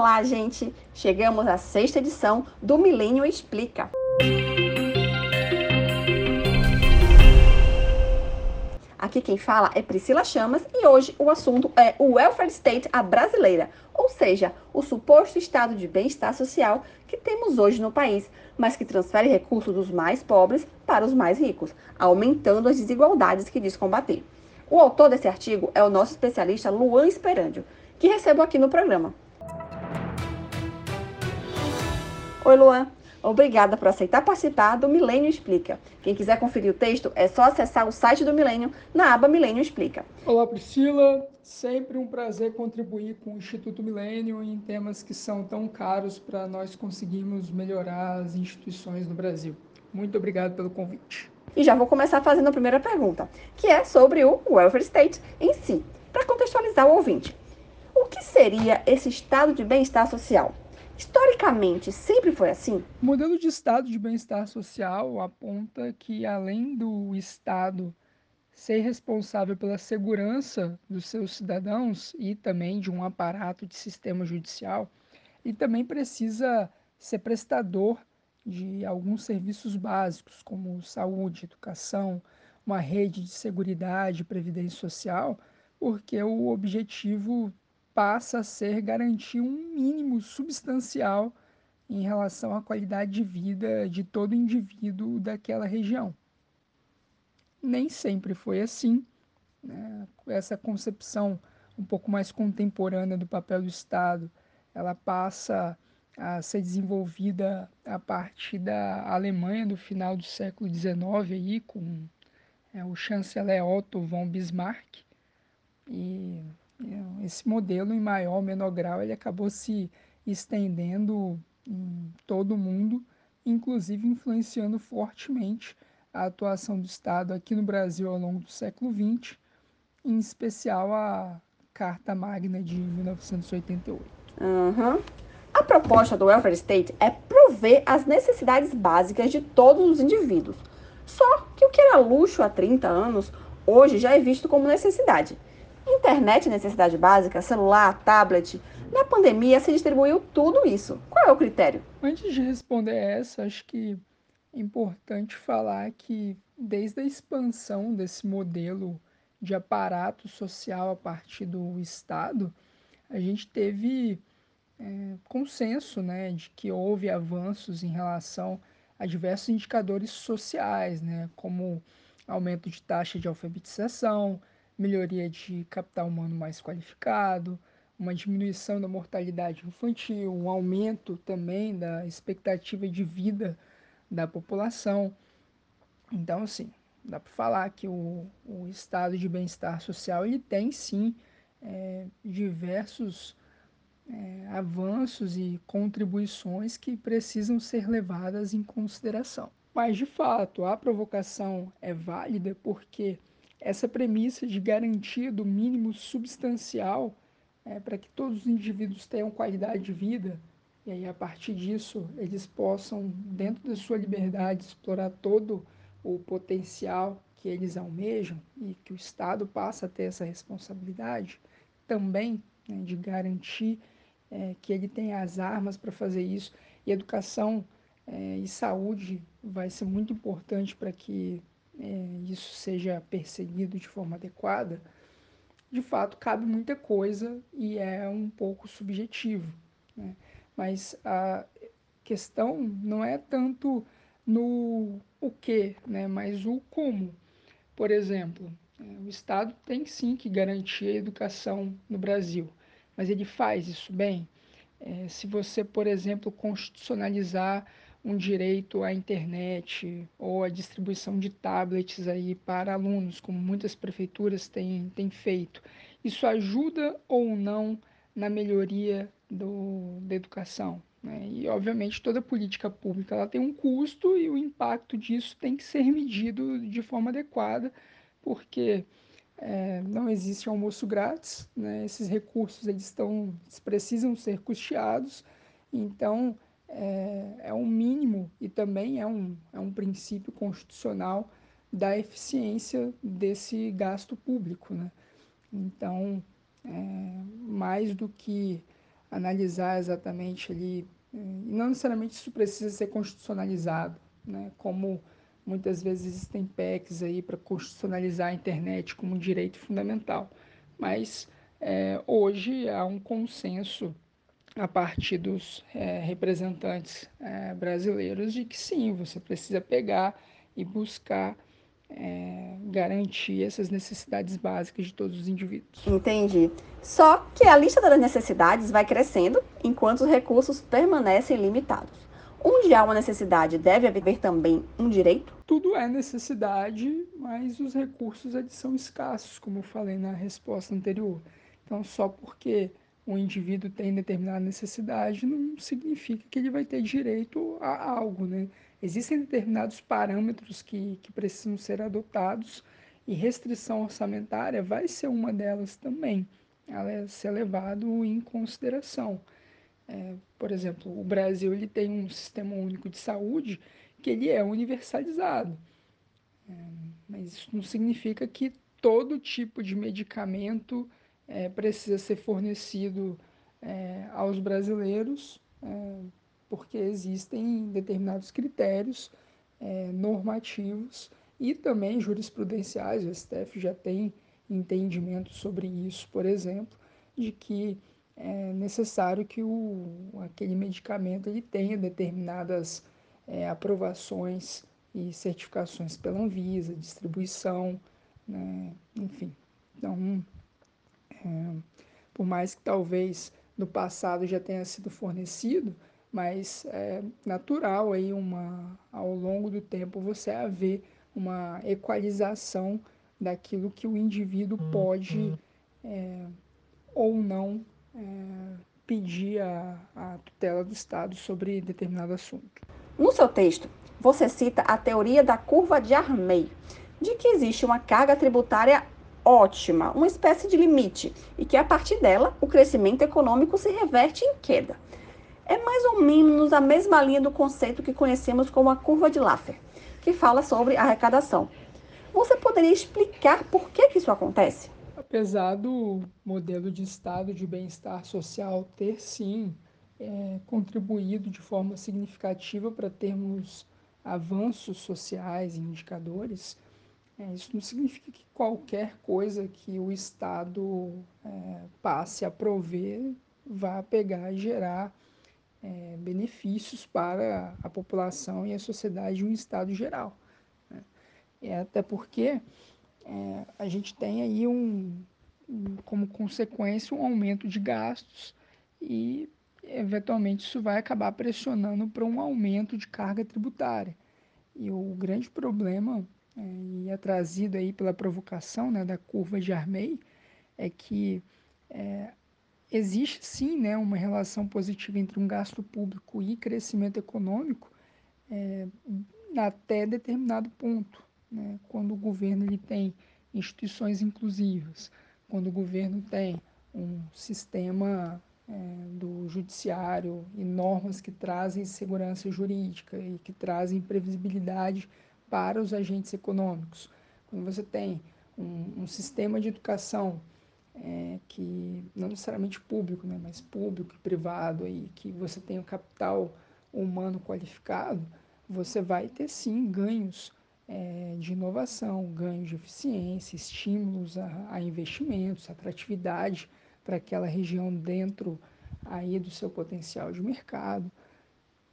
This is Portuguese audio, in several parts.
Olá, gente! Chegamos à sexta edição do Milênio Explica. Aqui quem fala é Priscila Chamas e hoje o assunto é o welfare state a brasileira, ou seja, o suposto estado de bem-estar social que temos hoje no país, mas que transfere recursos dos mais pobres para os mais ricos, aumentando as desigualdades que diz combater. O autor desse artigo é o nosso especialista Luan Esperandio, que recebo aqui no programa. Oi, Luan. Obrigada por aceitar participar do Milênio Explica. Quem quiser conferir o texto é só acessar o site do Milênio na aba Milênio Explica. Olá, Priscila. Sempre um prazer contribuir com o Instituto Milênio em temas que são tão caros para nós conseguirmos melhorar as instituições no Brasil. Muito obrigado pelo convite. E já vou começar fazendo a primeira pergunta, que é sobre o welfare state em si, para contextualizar o ouvinte. O que seria esse estado de bem-estar social? Historicamente, sempre foi assim? O modelo de estado de bem-estar social aponta que, além do Estado ser responsável pela segurança dos seus cidadãos e também de um aparato de sistema judicial, ele também precisa ser prestador de alguns serviços básicos, como saúde, educação, uma rede de segurança e previdência social, porque o objetivo passa a ser garantir um mínimo substancial em relação à qualidade de vida de todo indivíduo daquela região. Nem sempre foi assim. Né? Essa concepção um pouco mais contemporânea do papel do Estado, ela passa a ser desenvolvida a partir da Alemanha do final do século XIX aí com é, o chanceler Otto von Bismarck e esse modelo, em maior ou menor grau, ele acabou se estendendo em todo o mundo, inclusive influenciando fortemente a atuação do Estado aqui no Brasil ao longo do século XX, em especial a Carta Magna de 1988. Uhum. A proposta do welfare state é prover as necessidades básicas de todos os indivíduos. Só que o que era luxo há 30 anos, hoje já é visto como necessidade. Internet necessidade básica, celular, tablet. Na pandemia se distribuiu tudo isso. Qual é o critério? Antes de responder essa, acho que é importante falar que desde a expansão desse modelo de aparato social a partir do Estado, a gente teve é, consenso né, de que houve avanços em relação a diversos indicadores sociais, né, como aumento de taxa de alfabetização, melhoria de capital humano mais qualificado, uma diminuição da mortalidade infantil, um aumento também da expectativa de vida da população. Então, assim, dá para falar que o, o estado de bem-estar social ele tem sim é, diversos é, avanços e contribuições que precisam ser levadas em consideração. Mas, de fato, a provocação é válida porque essa premissa de garantia do mínimo substancial é, para que todos os indivíduos tenham qualidade de vida e aí a partir disso eles possam dentro da sua liberdade explorar todo o potencial que eles almejam e que o Estado passa a ter essa responsabilidade também né, de garantir é, que ele tenha as armas para fazer isso. E educação é, e saúde vai ser muito importante para que isso seja perseguido de forma adequada, de fato cabe muita coisa e é um pouco subjetivo. Né? Mas a questão não é tanto no o que, né? mas o como. Por exemplo, é, o Estado tem sim que garantir a educação no Brasil, mas ele faz isso bem? É, se você, por exemplo, constitucionalizar um direito à internet ou à distribuição de tablets aí para alunos, como muitas prefeituras têm, têm feito. Isso ajuda ou não na melhoria do, da educação? Né? E, obviamente, toda política pública ela tem um custo e o impacto disso tem que ser medido de forma adequada, porque é, não existe almoço grátis, né? esses recursos eles, estão, eles precisam ser custeados, então é, é um mínimo e também é um, é um princípio constitucional da eficiência desse gasto público. Né? Então, é, mais do que analisar exatamente ali, e não necessariamente isso precisa ser constitucionalizado, né? como muitas vezes existem PECs aí para constitucionalizar a internet como um direito fundamental, mas é, hoje há um consenso a partir dos é, representantes é, brasileiros de que sim, você precisa pegar e buscar é, garantir essas necessidades básicas de todos os indivíduos. Entendi. Só que a lista das necessidades vai crescendo enquanto os recursos permanecem limitados. Onde há uma necessidade, deve haver também um direito? Tudo é necessidade, mas os recursos eles são escassos, como eu falei na resposta anterior. Então, só porque um indivíduo tem determinada necessidade não significa que ele vai ter direito a algo, né? Existem determinados parâmetros que, que precisam ser adotados e restrição orçamentária vai ser uma delas também. Ela é ser levado em consideração. É, por exemplo, o Brasil ele tem um sistema único de saúde que ele é universalizado. É, mas isso não significa que todo tipo de medicamento é, precisa ser fornecido é, aos brasileiros é, porque existem determinados critérios é, normativos e também jurisprudenciais, o STF já tem entendimento sobre isso, por exemplo, de que é necessário que o, aquele medicamento ele tenha determinadas é, aprovações e certificações pela Anvisa, distribuição, né? enfim. Então, por mais que talvez no passado já tenha sido fornecido, mas é natural aí uma ao longo do tempo você haver uma equalização daquilo que o indivíduo pode é, ou não é, pedir a, a tutela do Estado sobre determinado assunto. No seu texto, você cita a teoria da curva de Armey, de que existe uma carga tributária ótima, uma espécie de limite, e que a partir dela o crescimento econômico se reverte em queda é mais ou menos a mesma linha do conceito que conhecemos como a curva de Laffer, que fala sobre arrecadação. Você poderia explicar por que, que isso acontece? Apesar do modelo de estado de bem-estar social ter sim é, contribuído de forma significativa para termos avanços sociais e indicadores, isso não significa que qualquer coisa que o Estado é, passe a prover vá pegar e gerar é, benefícios para a população e a sociedade em um estado geral. Né? E até porque é, a gente tem aí um, um, como consequência um aumento de gastos e eventualmente isso vai acabar pressionando para um aumento de carga tributária. E o grande problema, é, e é trazido aí pela provocação né, da curva de Armey, é que é, existe sim né, uma relação positiva entre um gasto público e crescimento econômico é, até determinado ponto. Né? Quando o governo ele tem instituições inclusivas, quando o governo tem um sistema é, do judiciário e normas que trazem segurança jurídica e que trazem previsibilidade para os agentes econômicos, quando você tem um, um sistema de educação é, que não necessariamente público, né, mas público e privado aí, que você tem o capital humano qualificado, você vai ter sim ganhos é, de inovação, ganhos de eficiência, estímulos a, a investimentos, atratividade para aquela região dentro aí do seu potencial de mercado.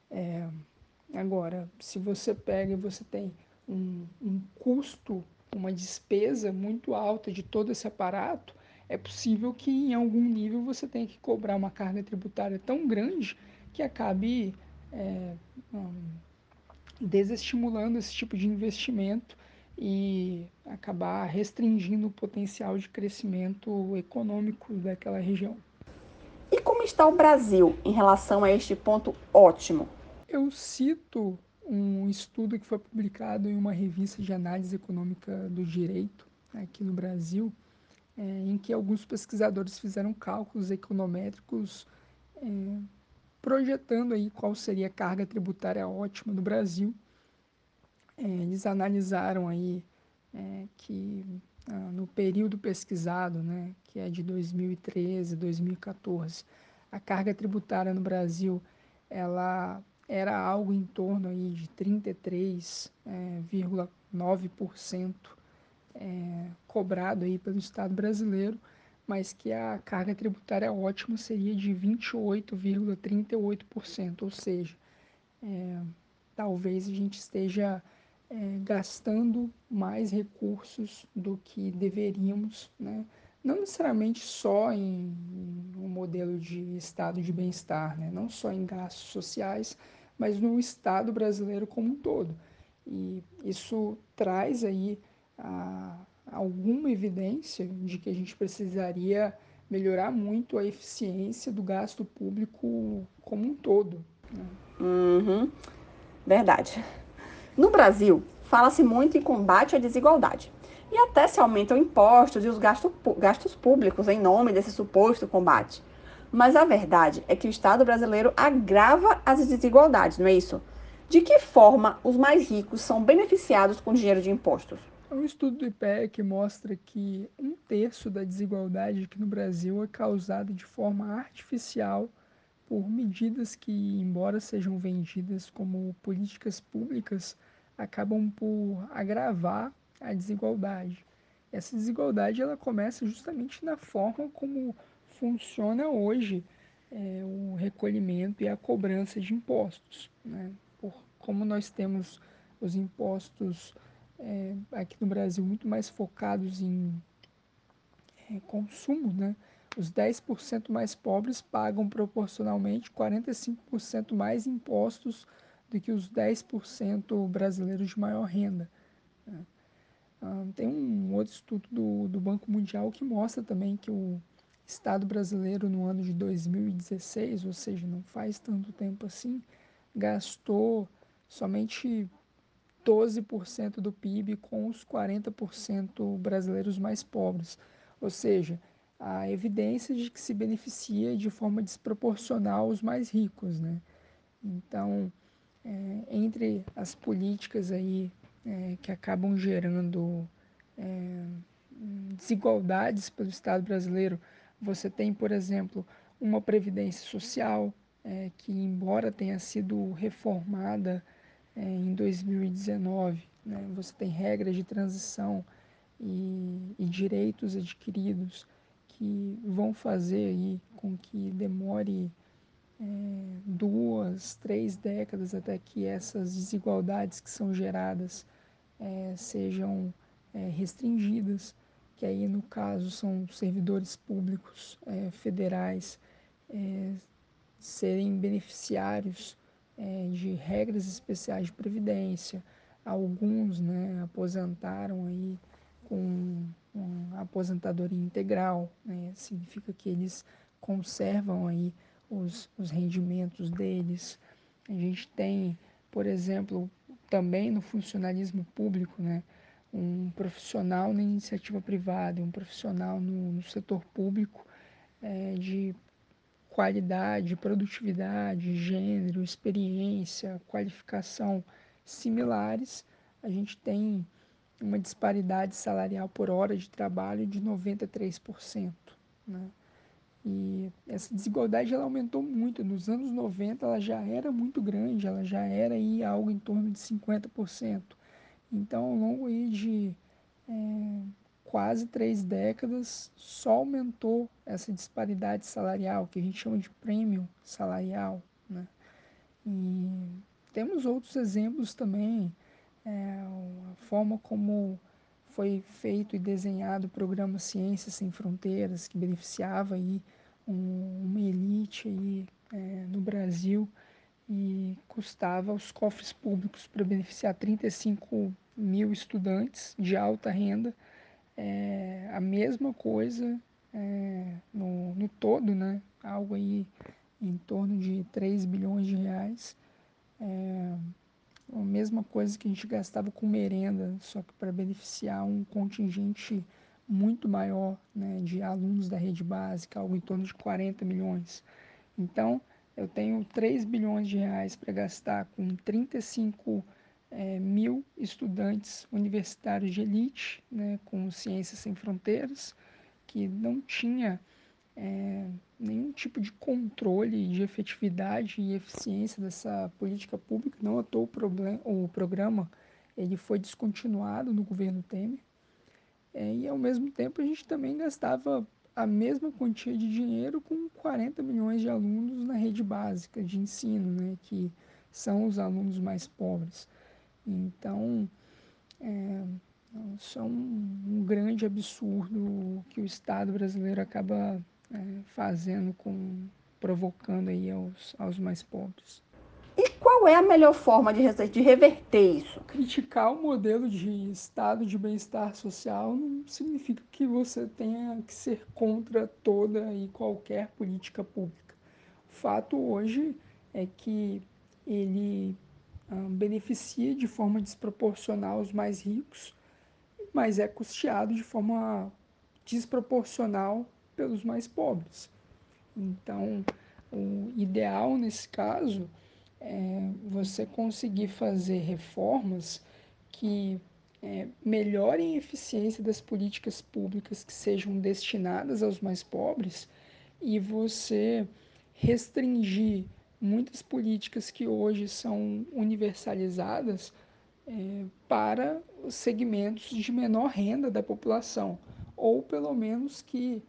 É, agora, se você pega e você tem um, um custo, uma despesa muito alta de todo esse aparato, é possível que em algum nível você tenha que cobrar uma carga tributária tão grande que acabe é, um, desestimulando esse tipo de investimento e acabar restringindo o potencial de crescimento econômico daquela região. E como está o Brasil em relação a este ponto ótimo? Eu cito um estudo que foi publicado em uma revista de análise econômica do direito aqui no Brasil, é, em que alguns pesquisadores fizeram cálculos econométricos é, projetando aí qual seria a carga tributária ótima do Brasil. É, eles analisaram aí é, que ah, no período pesquisado, né, que é de 2013 2014, a a carga tributária no Brasil ela era algo em torno aí de 33,9% é, é, cobrado aí pelo Estado brasileiro, mas que a carga tributária ótima seria de 28,38%, ou seja, é, talvez a gente esteja é, gastando mais recursos do que deveríamos, né? não necessariamente só em, em um modelo de estado de bem-estar, né? não só em gastos sociais, mas no estado brasileiro como um todo. E isso traz aí a, alguma evidência de que a gente precisaria melhorar muito a eficiência do gasto público como um todo. Né? Uhum. Verdade. No Brasil, fala-se muito em combate à desigualdade. E até se aumentam impostos e os gastos, gastos públicos em nome desse suposto combate. Mas a verdade é que o Estado brasileiro agrava as desigualdades, não é isso? De que forma os mais ricos são beneficiados com dinheiro de impostos? Um estudo do IPEC mostra que um terço da desigualdade aqui no Brasil é causada de forma artificial por medidas que, embora sejam vendidas como políticas públicas, acabam por agravar a desigualdade. Essa desigualdade ela começa justamente na forma como funciona hoje é, o recolhimento e a cobrança de impostos. Né? Por, como nós temos os impostos é, aqui no Brasil muito mais focados em é, consumo, né? os 10% mais pobres pagam proporcionalmente 45% mais impostos do que os 10% brasileiros de maior renda. Né? Ah, tem um outro estudo do, do Banco Mundial que mostra também que o Estado brasileiro, no ano de 2016, ou seja, não faz tanto tempo assim, gastou somente 12% do PIB com os 40% brasileiros mais pobres. Ou seja, a evidência de que se beneficia de forma desproporcional os mais ricos. Né? Então, é, entre as políticas aí é, que acabam gerando é, desigualdades pelo Estado brasileiro, você tem, por exemplo, uma previdência social é, que, embora tenha sido reformada é, em 2019, né, você tem regras de transição e, e direitos adquiridos que vão fazer aí com que demore é, duas, três décadas até que essas desigualdades que são geradas é, sejam é, restringidas, que aí no caso são servidores públicos é, federais é, serem beneficiários é, de regras especiais de previdência. Alguns né, aposentaram aí com aposentadoria integral, né? significa que eles conservam aí os, os rendimentos deles. A gente tem, por exemplo, também no funcionalismo público, né? Um profissional na iniciativa privada, um profissional no, no setor público é, de qualidade, produtividade, gênero, experiência, qualificação similares, a gente tem uma disparidade salarial por hora de trabalho de 93%. Né? E essa desigualdade ela aumentou muito. Nos anos 90 ela já era muito grande, ela já era aí algo em torno de 50%. Então, ao longo de é, quase três décadas, só aumentou essa disparidade salarial, que a gente chama de prêmio salarial. Né? E temos outros exemplos também é, a forma como foi feito e desenhado o programa Ciências Sem Fronteiras, que beneficiava aí um, uma elite aí, é, no Brasil e custava aos cofres públicos para beneficiar 35 mil estudantes de alta renda. É, a mesma coisa é, no, no todo, né? algo aí em torno de 3 bilhões de reais. É, a mesma coisa que a gente gastava com merenda, só que para beneficiar um contingente muito maior né, de alunos da rede básica, algo em torno de 40 milhões. Então, eu tenho 3 bilhões de reais para gastar com 35 é, mil estudantes universitários de elite, né, com Ciências Sem Fronteiras, que não tinha é, nenhum tipo de controle de efetividade e eficiência dessa política pública. Não à o, problema, o programa ele foi descontinuado no governo Temer. É, e ao mesmo tempo a gente também gastava a mesma quantia de dinheiro com 40 milhões de alunos na rede básica de ensino, né, que são os alunos mais pobres. Então, é, isso é um, um, grande absurdo que o Estado brasileiro acaba é, fazendo, com, provocando aí aos, aos mais pobres. E qual é a melhor forma de, de reverter isso? Criticar o modelo de estado de bem-estar social não significa que você tenha que ser contra toda e qualquer política pública. O fato hoje é que ele ah, beneficia de forma desproporcional os mais ricos, mas é custeado de forma desproporcional pelos mais pobres. Então, o ideal nesse caso é você conseguir fazer reformas que é, melhorem a eficiência das políticas públicas que sejam destinadas aos mais pobres e você restringir muitas políticas que hoje são universalizadas é, para os segmentos de menor renda da população, ou pelo menos que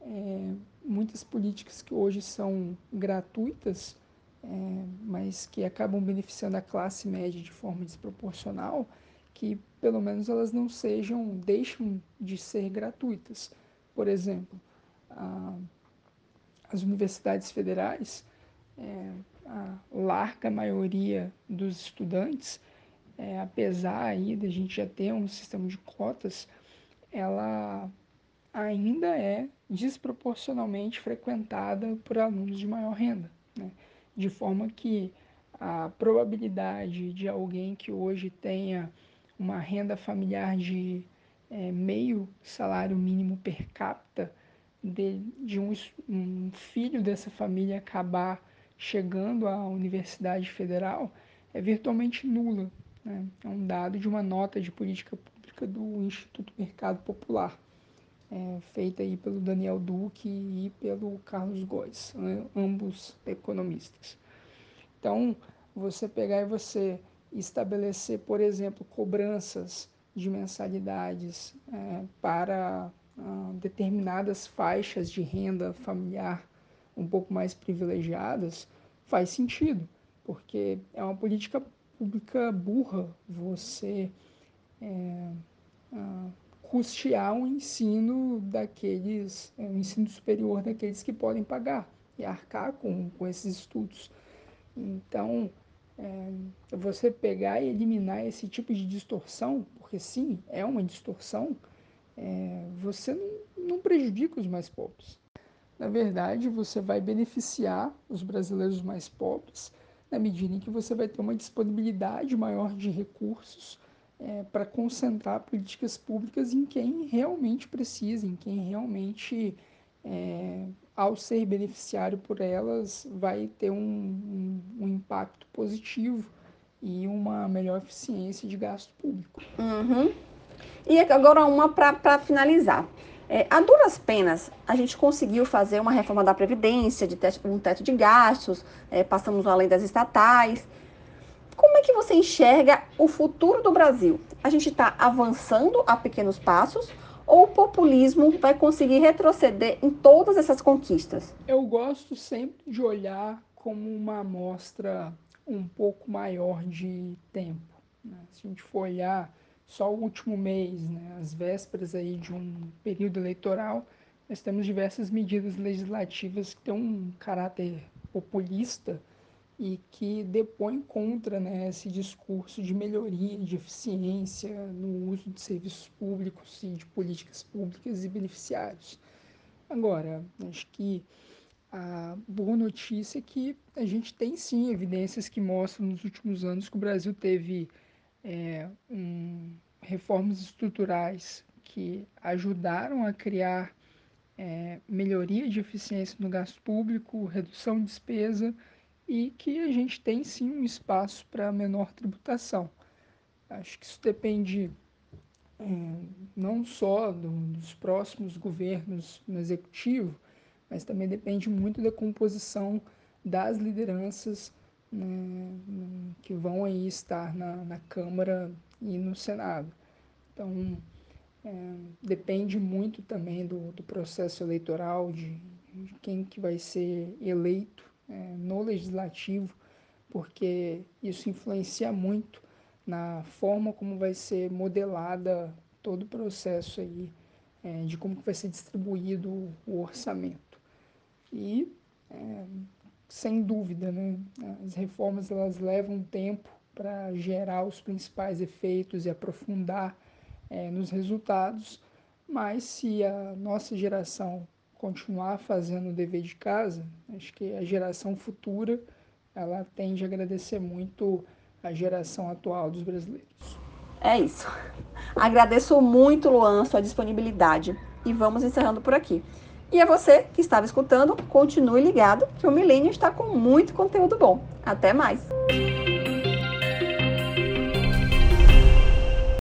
é, muitas políticas que hoje são gratuitas, é, mas que acabam beneficiando a classe média de forma desproporcional, que pelo menos elas não sejam, deixem de ser gratuitas. Por exemplo, a, as universidades federais, é, a larga maioria dos estudantes, é, apesar aí da gente já ter um sistema de cotas, ela ainda é desproporcionalmente frequentada por alunos de maior renda, né? De forma que a probabilidade de alguém que hoje tenha uma renda familiar de é, meio salário mínimo per capita de, de um, um filho dessa família acabar chegando à Universidade Federal é virtualmente nula. Né? É um dado de uma nota de política pública do Instituto Mercado Popular é, feita aí pelo Daniel Duque e pelo Carlos Góes, ambos economistas. Então, você pegar e você estabelecer, por exemplo, cobranças de mensalidades é, para ah, determinadas faixas de renda familiar um pouco mais privilegiadas, faz sentido, porque é uma política pública burra você é, ah, custear o ensino daqueles, é, o ensino superior daqueles que podem pagar e arcar com, com esses estudos. Então, é, você pegar e eliminar esse tipo de distorção, porque sim, é uma distorção, é, você não, não prejudica os mais pobres. Na verdade, você vai beneficiar os brasileiros mais pobres na medida em que você vai ter uma disponibilidade maior de recursos é, para concentrar políticas públicas em quem realmente precisa, em quem realmente, é, ao ser beneficiário por elas, vai ter um, um, um impacto positivo e uma melhor eficiência de gasto público. Uhum. E agora uma para finalizar. É, a duras penas, a gente conseguiu fazer uma reforma da Previdência, de teto, um teto de gastos, é, passamos além das estatais. Como é que você enxerga o futuro do Brasil? A gente está avançando a pequenos passos ou o populismo vai conseguir retroceder em todas essas conquistas? Eu gosto sempre de olhar como uma amostra um pouco maior de tempo. Né? Se a gente for olhar só o último mês, né, as vésperas aí de um período eleitoral, nós temos diversas medidas legislativas que têm um caráter populista e que depõe contra né, esse discurso de melhoria, de eficiência no uso de serviços públicos e de políticas públicas e beneficiários. Agora, acho que a boa notícia é que a gente tem sim evidências que mostram nos últimos anos que o Brasil teve é, um, reformas estruturais que ajudaram a criar é, melhoria de eficiência no gasto público, redução de despesa e que a gente tem sim um espaço para menor tributação. Acho que isso depende é, não só do, dos próximos governos no executivo, mas também depende muito da composição das lideranças né, que vão aí estar na, na Câmara e no Senado. Então, é, depende muito também do, do processo eleitoral, de, de, quem que vai ser eleito é, no legislativo, porque isso influencia muito na forma como vai ser modelada todo o processo aí é, de como vai ser distribuído o orçamento. E, é, sem dúvida, né, as reformas elas levam tempo para gerar os principais efeitos e aprofundar é, nos resultados, mas se a nossa geração continuar fazendo o dever de casa, acho que a geração futura ela tende a agradecer muito a geração atual dos brasileiros. É isso. Agradeço muito, Luan, sua disponibilidade. E vamos encerrando por aqui. E a você que estava escutando, continue ligado que o Milênio está com muito conteúdo bom. Até mais!